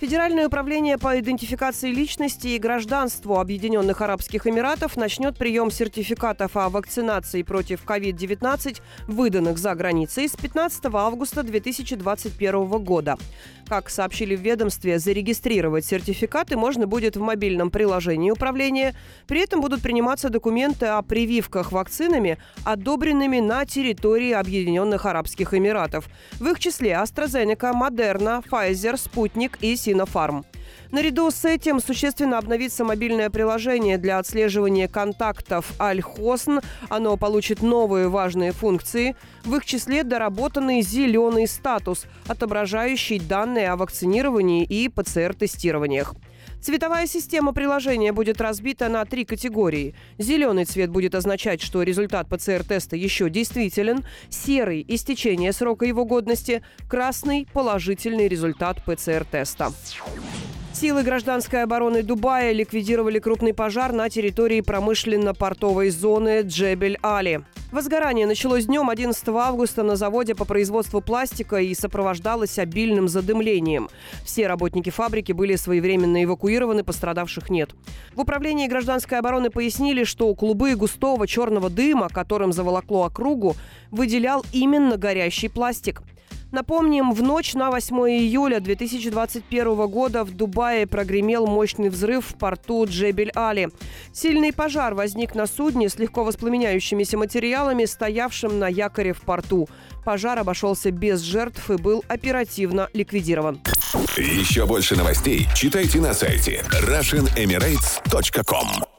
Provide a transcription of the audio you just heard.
Федеральное управление по идентификации личности и гражданству Объединенных Арабских Эмиратов начнет прием сертификатов о вакцинации против COVID-19, выданных за границей, с 15 августа 2021 года. Как сообщили в ведомстве, зарегистрировать сертификаты можно будет в мобильном приложении управления. При этом будут приниматься документы о прививках вакцинами, одобренными на территории Объединенных Арабских Эмиратов. В их числе AstraZeneca, Moderna, Pfizer, Спутник и Sinopharm. Наряду с этим существенно обновится мобильное приложение для отслеживания контактов Альхосн. Оно получит новые важные функции, в их числе доработанный зеленый статус, отображающий данные о вакцинировании и ПЦР-тестированиях. Цветовая система приложения будет разбита на три категории. Зеленый цвет будет означать, что результат ПЦР-теста еще действителен, серый – истечение срока его годности, красный – положительный результат ПЦР-теста. Силы гражданской обороны Дубая ликвидировали крупный пожар на территории промышленно-портовой зоны Джебель-Али. Возгорание началось днем 11 августа на заводе по производству пластика и сопровождалось обильным задымлением. Все работники фабрики были своевременно эвакуированы, пострадавших нет. В управлении гражданской обороны пояснили, что клубы густого черного дыма, которым заволокло округу, выделял именно горящий пластик. Напомним, в ночь на 8 июля 2021 года в Дубае прогремел мощный взрыв в порту Джебель-Али. Сильный пожар возник на судне с легко воспламеняющимися материалами, стоявшим на якоре в порту. Пожар обошелся без жертв и был оперативно ликвидирован. Еще больше новостей читайте на сайте RussianEmirates.com